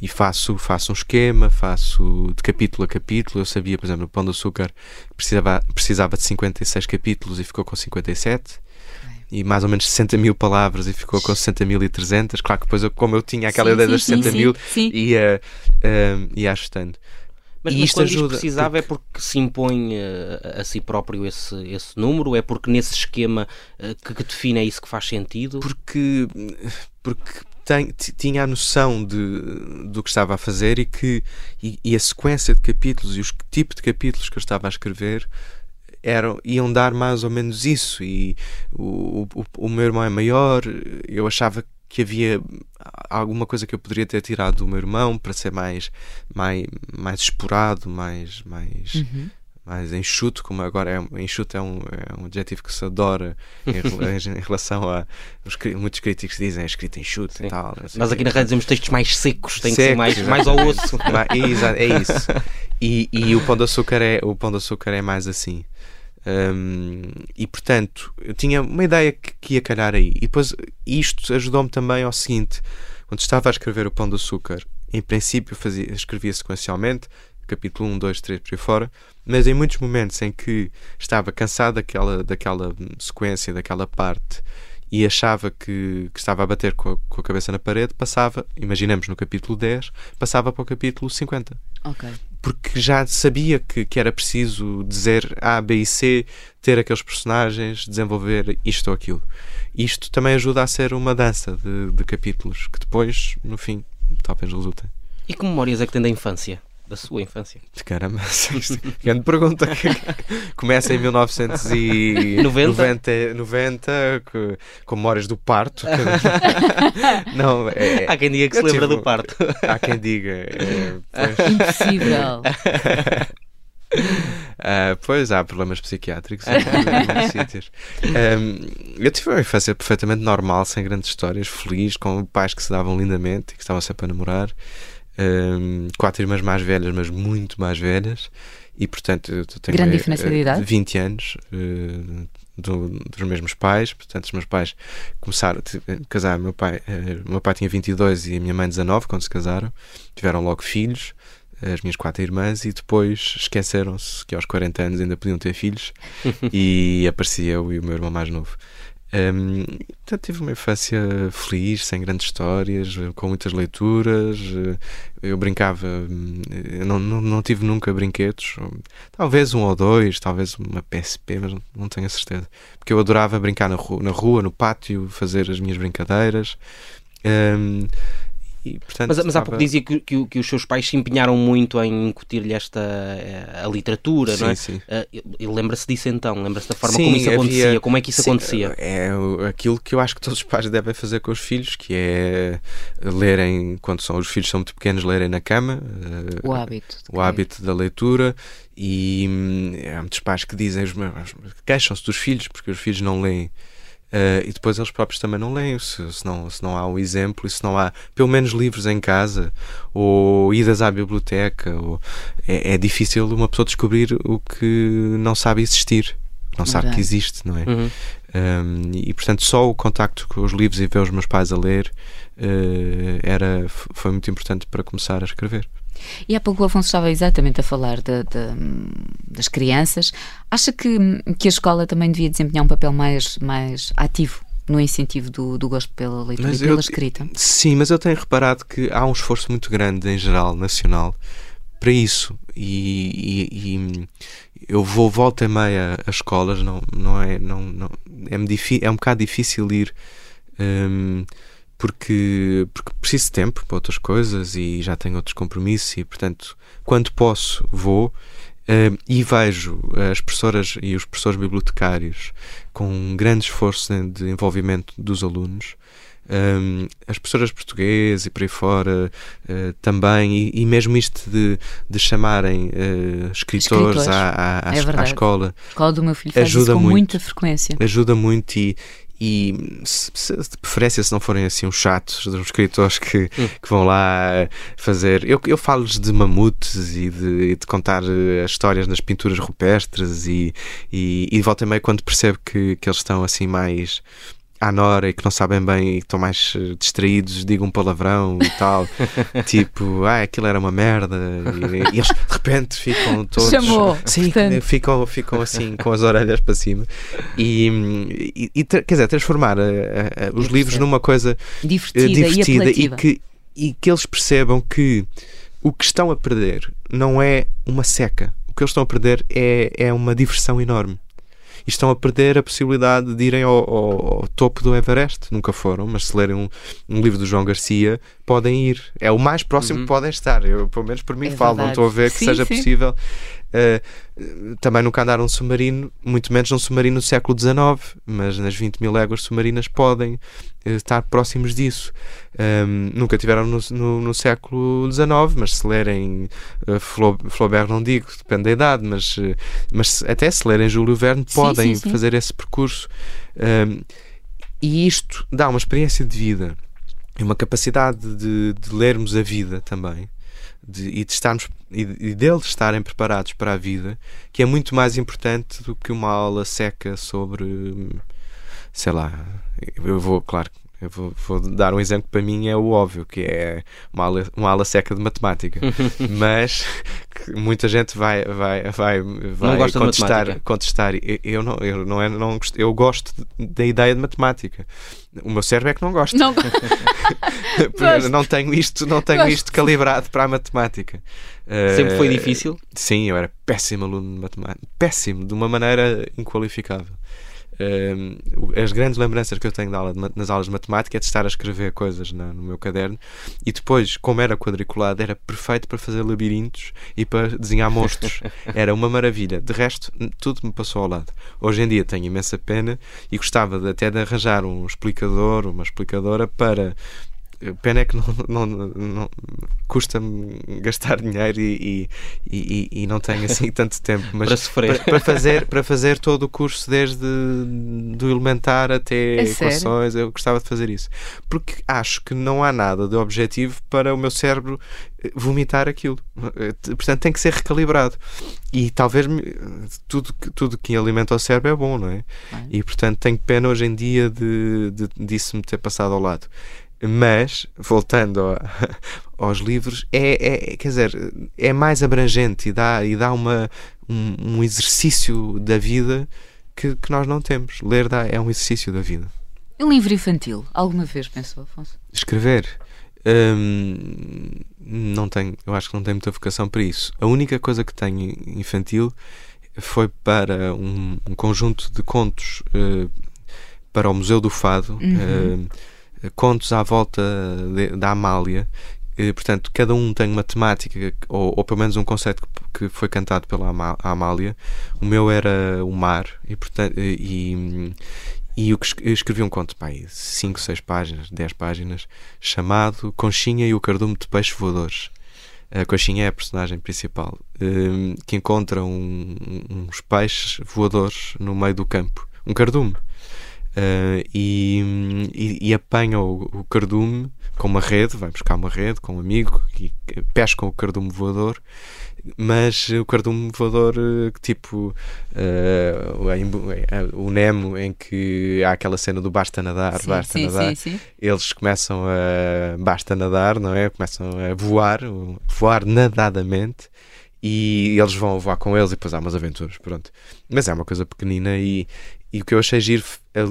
B: E faço, faço um esquema, faço de capítulo a capítulo. Eu sabia, por exemplo, o Pão de Açúcar precisava, precisava de 56 capítulos e ficou com 57 e mais ou menos 60 mil palavras e ficou com 60.300. Claro que depois, eu, como eu tinha aquela sim, ideia sim, das 60 sim, mil, ia, uh, ia ajustando.
C: Mas, e mas isto ajuda, precisava porque... é porque se impõe uh, a si próprio esse, esse número? É porque nesse esquema uh, que, que, define é isso que faz sentido?
B: Porque, porque tem, tinha a noção de, do que estava a fazer e que e, e a sequência de capítulos e os tipo de capítulos que eu estava a escrever eram, iam dar mais ou menos isso. E o, o, o meu irmão é maior, eu achava que havia alguma coisa que eu poderia ter tirado do meu irmão para ser mais mais mais explorado mais mais uhum. mais enxuto como agora é enxuto é um, é um adjetivo que se adora em, (laughs) em relação a os, muitos críticos dizem é escrito enxuto Sim. e tal
C: nós aqui na rádio dizemos textos mais secos tem secos, que ser mais mais ao osso (laughs)
B: é, é isso e, e o pão de açúcar é o pão de açúcar é mais assim um, e portanto, eu tinha uma ideia que, que ia calhar aí. E depois isto ajudou-me também ao seguinte: quando estava a escrever o Pão de Açúcar, em princípio fazia, escrevia sequencialmente, capítulo 1, 2, 3 por aí fora, mas em muitos momentos em que estava cansado daquela, daquela sequência, daquela parte e achava que, que estava a bater com a, com a, cabeça na parede, passava, imaginemos no capítulo 10, passava para o capítulo 50.
A: Ok.
B: Porque já sabia que, que era preciso dizer A, B e C, ter aqueles personagens, desenvolver isto ou aquilo. Isto também ajuda a ser uma dança de, de capítulos que depois, no fim, talvez resultem.
C: E que memórias é que tem da infância? Da sua infância?
B: Caramba, (laughs) grande pergunta. (laughs) Começa em 1990, 90, com memórias do parto. (laughs)
C: Não, é, há quem diga que se lembra tive, do parto.
B: Há quem diga. É,
A: pois. Impossível.
B: Uh, pois há problemas psiquiátricos em muitos sítios. Um, eu tive uma infância perfeitamente normal, sem grandes histórias, feliz, com pais que se davam lindamente e que estavam sempre a namorar um, quatro irmãs mais velhas, mas muito mais velhas, e portanto eu tenho
A: Grande diferença de idade?
B: 20 anos. Uh, do, dos mesmos pais, portanto, os meus pais começaram a casar. Meu pai, uh, meu pai tinha 22 e a minha mãe 19 quando se casaram, tiveram logo filhos, as minhas quatro irmãs, e depois esqueceram-se que aos 40 anos ainda podiam ter filhos, (laughs) e aparecia eu e o meu irmão mais novo. Então tive uma infância feliz, sem grandes histórias, com muitas leituras. Eu brincava, eu não, não, não tive nunca brinquedos, talvez um ou dois, talvez uma PSP, mas não, tenho a certeza. Porque eu adorava brincar na rua, na rua, no pátio, fazer as minhas brincadeiras.
C: E, portanto, mas, mas há pouco dizia que, que, que, os seus pais se empenharam muito em incutir-lhe esta eh, a literatura,
B: sim,
C: não é?
B: Sim.
C: Uh, lembra-se disso então? Lembra-se da forma sim, como isso havia, acontecia? Como é que isso sim, acontecia?
B: É aquilo que eu acho que todos os pais devem fazer com os filhos, que é lerem, quando são, os filhos são muito pequenos, lerem na cama.
A: Uh, o hábito.
B: O hábito da leitura. E hum, há muitos pais que dizem, queixam-se dos filhos, porque os filhos não leem. Uh, e depois eles próprios também não leem, se, se, não, se não há um exemplo, e se não há pelo menos livros em casa, ou idas à biblioteca, ou, é, é difícil uma pessoa descobrir o que não sabe existir, não sabe que existe, não é? Uhum. Um, e portanto, só o contacto com os livros e ver os meus pais a ler uh, era, foi muito importante para começar a escrever.
A: E há pouco o Afonso estava exatamente a falar de, de, das crianças. Acha que, que a escola também devia desempenhar um papel mais, mais ativo no incentivo do, do gosto pela leitura mas e pela eu, escrita?
B: Sim, mas eu tenho reparado que há um esforço muito grande, em geral, nacional, para isso. E, e, e eu vou volta e meia a escolas, não, não é, não, não, é, é um bocado difícil ir. Um, porque, porque preciso de tempo para outras coisas e já tenho outros compromissos e, portanto, quando posso, vou. Uh, e vejo as professoras e os professores bibliotecários com um grande esforço de envolvimento dos alunos. Um, as professoras portuguesas e por aí fora uh, também, e, e, mesmo isto de, de chamarem uh, escritores, escritores. À, à, à, é à, escola.
A: A escola do meu filho faz ajuda com muito, muita frequência.
B: Ajuda muito e, e se, se, de preferência se não forem assim uns chatos, uns escritores que, hum. que vão lá fazer. Eu, eu falo-lhes de mamutes e de, de, contar eh, as histórias nas pinturas rupestres e, e, e volta e meio quando percebo que, que eles estão assim mais à Nora e que não sabem bem e que estão mais eh, distraídos, digam um palavrão e tal, (laughs) tipo, ah, aquilo era uma merda, e, e, eles de repente ficam todos.
A: Chamou,
B: sim, ficam, ficam assim com as orelhas para cima. E, e, e quer dizer, transformar a, a, a, os livros numa coisa
A: divertida, divertida
B: e, que, e que eles percebam que o que estão a perder não é uma seca. O que eles estão a perder é, é uma diversão enorme e estão a perder a possibilidade de irem ao, ao, ao topo do Everest. Nunca foram, mas se lerem um, um, livro do João Garcia, podem ir. É o mais próximo uhum. que podem estar. Eu, pelo menos por mim, é falo, verdade. não estou a ver que sim, seja sim. possível. Uh, também nunca andaram um submarino, muito menos um submarino do século XIX, mas nas 20 mil léguas submarinas podem uh, estar próximos disso. Um, nunca tiveram no, no, no, século XIX, mas se lerem uh, Flaubert, não digo, depende da idade, mas, mas até se lerem Júlio Verne, podem sim, fazer esse percurso. Um, e isto dá uma experiência de vida e uma capacidade de, de lermos a vida também de, e de estarmos e, deles estarem preparados para a vida, que é muito mais importante do que uma aula seca sobre sei lá, eu vou, claro, eu vou, vou, dar um exemplo que para mim é o óbvio, que é uma aula, uma aula seca de matemática. (laughs) Mas muita gente vai, vai, vai, vai contestar, contestar. Eu não, eu não, é, não eu gosto da ideia de matemática. O meu cérebro é que não gosta.
A: Não, (laughs)
B: não tenho isto, não tenho isto calibrado para a matemática.
C: Sempre foi difícil? Uh,
B: sim, eu era péssimo aluno de matemática. Péssimo, de uma maneira inqualificável. As grandes lembranças que eu tenho aula de, nas aulas de matemática é de estar a escrever coisas na, no meu caderno e depois, como era quadriculado, era perfeito para fazer labirintos e para desenhar monstros. (laughs) Era uma maravilha. De resto, tudo me passou ao lado. Hoje em dia tenho imensa pena e gostava de, até de arranjar um explicador, uma explicadora para pena é que não, não, não custa-me gastar dinheiro e, e, e, e, não tenho assim (laughs) tanto tempo mas
C: para, sofrer.
B: Para, para, fazer, para fazer todo o curso desde do elementar até é equações sério? eu gostava de fazer isso porque acho que não há nada de objetivo para o meu cérebro eh, vomitar aquilo eh, portanto tem que ser recalibrado e talvez tudo, tudo que alimenta o cérebro é bom não é? e portanto tenho pena hoje em dia de, de disso me ter passado ao lado mas, voltando ao, (laughs) aos livros, é, é, quer dizer, é mais abrangente e dá, e dá uma, um, um exercício da vida que, que, nós não temos. Ler dá, é um exercício da vida.
A: Um livro infantil, alguma vez pensou, Afonso?
B: Escrever? Hum, não tenho, eu acho que não tenho muita vocação para isso. A única coisa que tenho infantil foi para um, um conjunto de contos uh, para o Museu do Fado. Uhum. Uh, contos à volta de, da Amália. E, portanto, cada um tem uma temática, ou, ou pelo menos um conceito que, que foi cantado pela Amália. O meu era o mar, e, portanto, e, e eu escrevi um conto, pai, 5, 6 páginas, 10 páginas, chamado Conchinha e o Cardume de Peixes Voadores. A Conchinha é a personagem principal, hum, que encontra um, uns peixes voadores no meio do campo. Um cardume. Uh, e, e, e, apanha o, o, cardume com uma rede, vai buscar uma rede com um amigo e pesca o cardume voador mas o cardume voador, tipo uh, o Nemo, em que há aquela cena do basta nadar, sim, basta sim, nadar, sim, eles começam a basta nadar, não é? Começam a voar, voar nadadamente e eles vão voar com eles e depois há umas aventuras, pronto. Mas é uma coisa pequenina e, e o que eu achei giro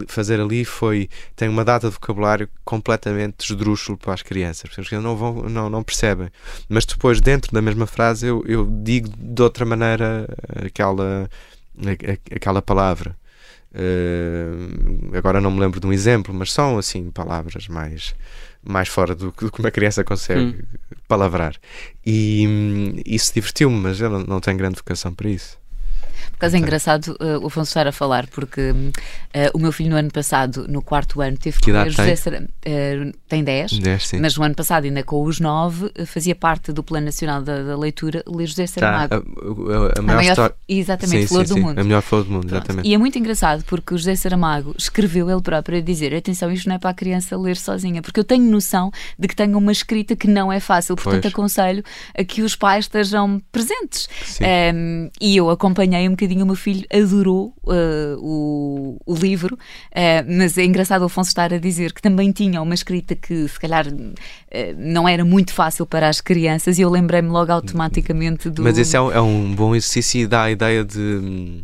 B: fazer ali foi tem uma data de vocabulário completamente esdrúxulo para as crianças, porque não, vão, não, não percebem. Mas depois, dentro da mesma frase, eu, eu digo de outra maneira aquela, aquela palavra. Uh, agora não me lembro de um exemplo, mas são assim palavras mais, mais fora do, do que uma criança consegue hum. palavrar. E hum, isso divertiu-me, mas eu não, não tenho grande vocação para isso.
A: Por causa é engraçado uh, o Afonso estar a falar, porque uh, o meu filho no ano passado, no quarto ano, teve que, ler José Sar... Uh, tem 10, 10 mas no ano passado, ainda com os 9, uh, fazia parte do Plano Nacional da, da Leitura ler José Saramago. Tá. A,
B: a, a, maior, maior história...
A: Exatamente, sim, Flor sim, do
B: sim.
A: Mundo.
B: A melhor Flor do Mundo, Pronto. exatamente.
A: E é muito engraçado porque o José Saramago escreveu ele próprio a dizer: atenção, isto não é para a criança ler sozinha, porque eu tenho noção de que tenho uma escrita que não é fácil, portanto pois. aconselho a que os pais estejam presentes. Um, e eu acompanhei um bocadinho o meu filho adorou uh, o, o, livro, uh, mas é engraçado o Afonso estar a dizer que também tinha uma escrita que se calhar uh, não era muito fácil para as crianças e eu lembrei-me logo automaticamente do.
B: Mas esse é um, é um bom exercício e dá a ideia de.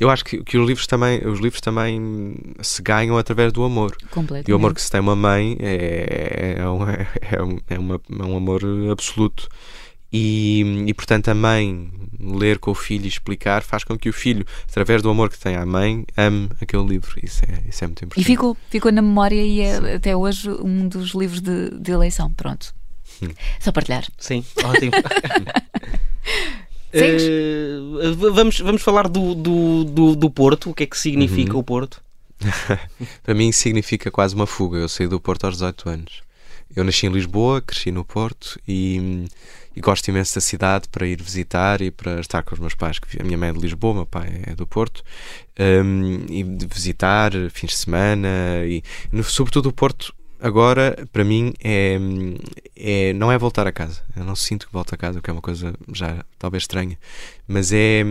B: Eu acho que, que, os, livros também, os livros também se ganham através do amor. E o amor que se tem uma mãe é, é, um, é, um, é, uma, é um amor absoluto. E, e, portanto a mãe ler com o filho e explicar faz com que o filho, através do amor que tem à mãe, ame aquele livro. Isso é, isso é muito importante.
A: E ficou, ficou na memória e é até hoje um dos livros de, de eleição. Pronto. Hum. Só partilhar.
C: Sim, ótimo. (laughs) uh, vamos, vamos falar do, do, do, do, Porto. O que é que significa uhum. o Porto? (laughs)
B: Para mim significa quase uma fuga. Eu saí do Porto aos 18 anos. Eu nasci em Lisboa, cresci no Porto e e gosto imenso da cidade para ir visitar e para estar com os meus pais. Que a minha mãe é de Lisboa, meu pai é do Porto, um, e de visitar fins de semana e, no, sobretudo, o Porto. Agora, para mim, é, é, não é voltar a casa. Eu não sinto que volto a casa, o que é uma coisa já talvez estranha, mas é,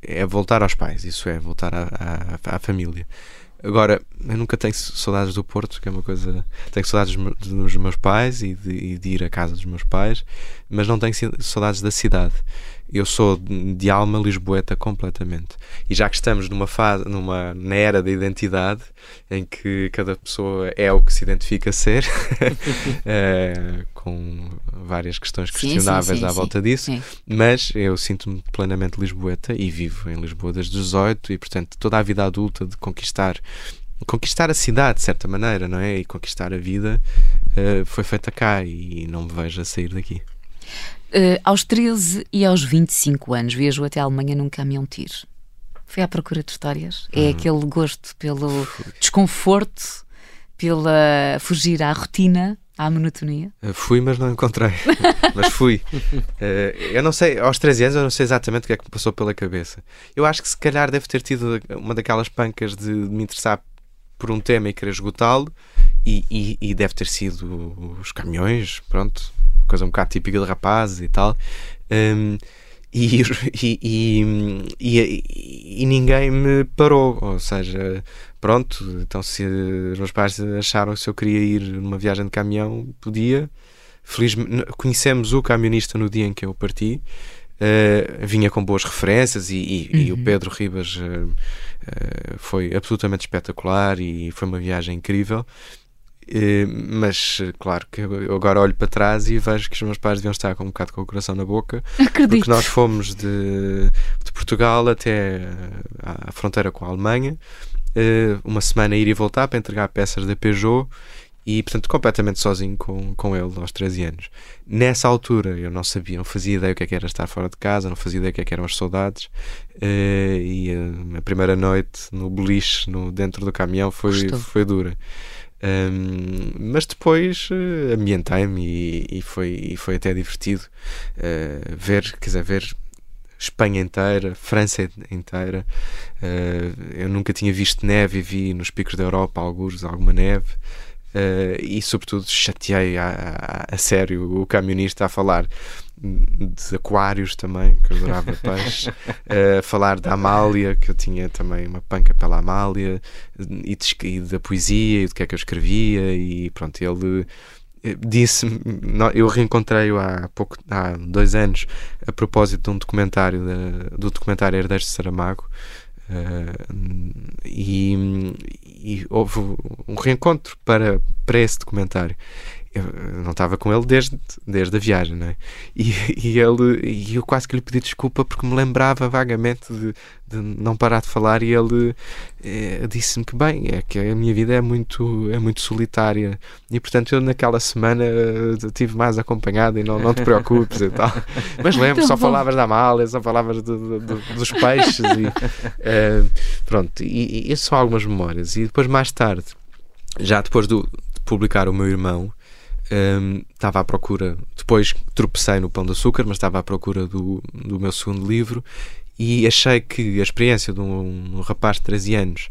B: é voltar aos pais, isso é, voltar à família. Agora, eu nunca tenho saudades do Porto, que é uma coisa. Tenho saudades dos meus pais e de, e de ir à casa dos meus pais, mas não tenho saudades da cidade. Eu sou de alma lisboeta completamente. E já que estamos numa fase, numa na era da identidade, em que cada pessoa é o que se identifica ser, é, (laughs) com várias questões questionáveis sim, sim, sim, à volta disso, mas eu sinto-me plenamente lisboeta e vivo em Lisboa desde os 18 e, portanto, toda a vida adulta de conquistar conquistar a cidade de certa maneira, não é? E conquistar a vida uh, foi feita cá e não me vejo a sair daqui.
A: Uh, aos 13 e aos 25 anos viajou até a Alemanha num caminhão tiro. Foi à procura de histórias? É hum. aquele gosto pelo desconforto, pela fugir à rotina, à monotonia?
B: Uh, fui, mas não encontrei. (laughs) mas fui. Uh, eu não sei, aos 13 anos eu não sei exatamente o que é que me passou pela cabeça. Eu acho que se calhar deve ter tido uma daquelas pancas de me interessar por um tema e querer esgotá-lo e, e, e, deve ter sido os caminhões, pronto, coisa um bocado típica de rapazes e tal. Um, (laughs) e, e, e, ninguém me parou, ou seja, pronto, então se os meus pais acharam que se eu queria ir numa viagem de caminhão, podia. Felizmente, conhecemos o camionista no dia em que eu parti, uh, vinha com boas referências e, uhum. e o Pedro Ribas uh, uh, foi absolutamente espetacular e foi uma viagem incrível. Eh, mas claro que eu agora olho para trás e vejo que os meus pais deviam estar com um bocado com o coração na boca
A: Acredito.
B: porque nós fomos de, de Portugal até à fronteira com a Alemanha eh, uma semana a ir e voltar para entregar peças da Peugeot e portanto completamente sozinho com, com ele aos 13 anos. Nessa altura eu não sabia, não fazia ideia o que, é que era estar fora de casa, não fazia ideia o que, é que eram as saudades. E a, a, primeira noite no beliche, no, dentro do caminhão, foi, foi dura. Um, mas depois uh, ambientei-me e, e, foi, e foi até divertido uh, ver, quer dizer, ver Espanha inteira, França inteira. Uh, eu nunca tinha visto neve e vi nos picos da Europa alguns alguma neve. Uh, e sobretudo chateei a, a, a, sério o camionista a falar de aquários também, que eu adorava peixe, uh, (laughs) falar da Amália, que eu tinha também uma panca pela Amália, e, de, e da poesia, e do que é que eu escrevia, e pronto, ele eh, disse eu reencontrei-o há pouco há dois anos a propósito de um documentário do documentário Herdeiros de Saramago uh, e, e, houve um reencontro para, para esse documentário eu não estava com ele desde, desde a viagem, não é? E, e, ele, e eu quase que lhe pedi desculpa porque me lembrava vagamente de, de não parar de falar e ele é, disse-me que bem, é que a minha vida é muito, é muito solitária e portanto eu naquela semana estive mais acompanhado e não, não te preocupes e tal. (laughs) Mas lembro, só falavas da Amália, só falavas dos peixes e é, pronto, e, e são algumas memórias. E depois mais tarde, já depois do, de publicar o meu irmão, um, estava à procura, depois tropecei no Pão de Açúcar, mas estava à procura do, do meu segundo livro e achei que a experiência de um, um rapaz de 13 anos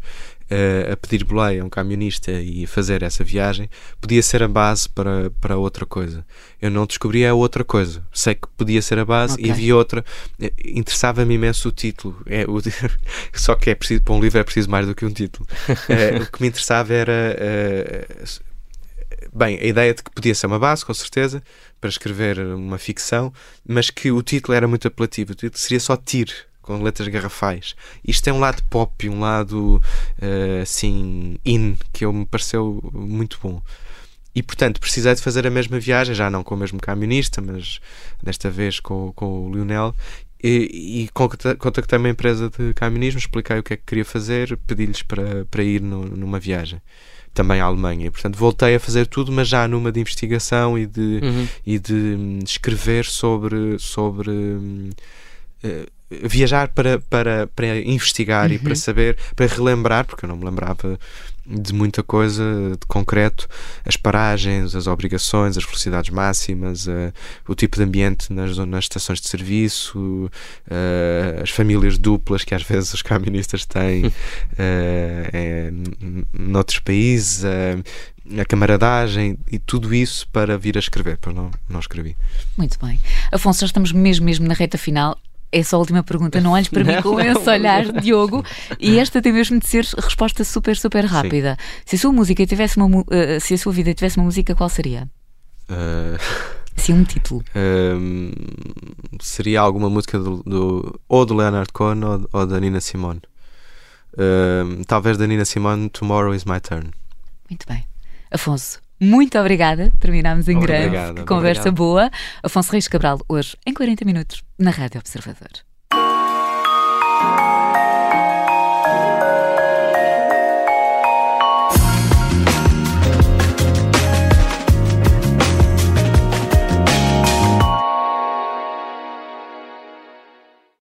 B: uh, a pedir boleia a um camionista e fazer essa viagem podia ser a base para, para outra coisa. Eu não descobri a outra coisa. Sei que podia ser a base okay. e havia outra. Interessava-me imenso o título. É, o, (laughs) só que é preciso, para um livro é preciso mais do que um título. Uh, (laughs) o que me interessava era. Uh, Bem, a ideia de que podia ser uma base, com certeza, para escrever uma ficção, mas que o título era muito apelativo. O título seria só Tire, com letras garrafais. Isto tem um lado pop, um lado uh, assim, in, que eu me pareceu muito bom. E portanto precisei de fazer a mesma viagem, já não com o mesmo camionista, mas desta vez com, com o Lionel. E, e contactei uma empresa de camionismo, expliquei o que é que queria fazer, pedi-lhes para, para ir no, numa viagem também à Alemanha. Portanto, voltei a fazer tudo, mas já numa de investigação e de, uhum. e de hum, escrever sobre. sobre uh, viajar para, para, para investigar uhum. e para uhum. saber, para relembrar, porque eu não me lembrava de muita coisa de concreto, as paragens, as obrigações, as velocidades máximas, uh, o tipo de ambiente nas, nas estações de serviço, uh, as famílias duplas que às vezes os camionistas têm (laughs) uh, é, noutros países, a camaradagem e tudo isso para vir a escrever, para não, não escrevi.
A: Muito bem. Afonso, já estamos mesmo, mesmo na reta final essa última pergunta, não olhes para (laughs) não, mim com esse olhar, Diogo. E esta tem mesmo de ser resposta super, super rápida. Sim. Se a sua música tivesse uma, uh, se a sua vida tivesse uma música, qual seria? Uh... Sim, um título.
B: Uh, seria alguma música do, do, ou do Leonard Cohen ou, ou da Nina Simone. Uh, talvez da Nina Simone, Tomorrow is My Turn.
A: Muito bem. Afonso, muito obrigada. Terminámos em grande. Obrigado, conversa obrigado. boa. Afonso Reis Cabral, hoje em 40 minutos, na Rádio Observador.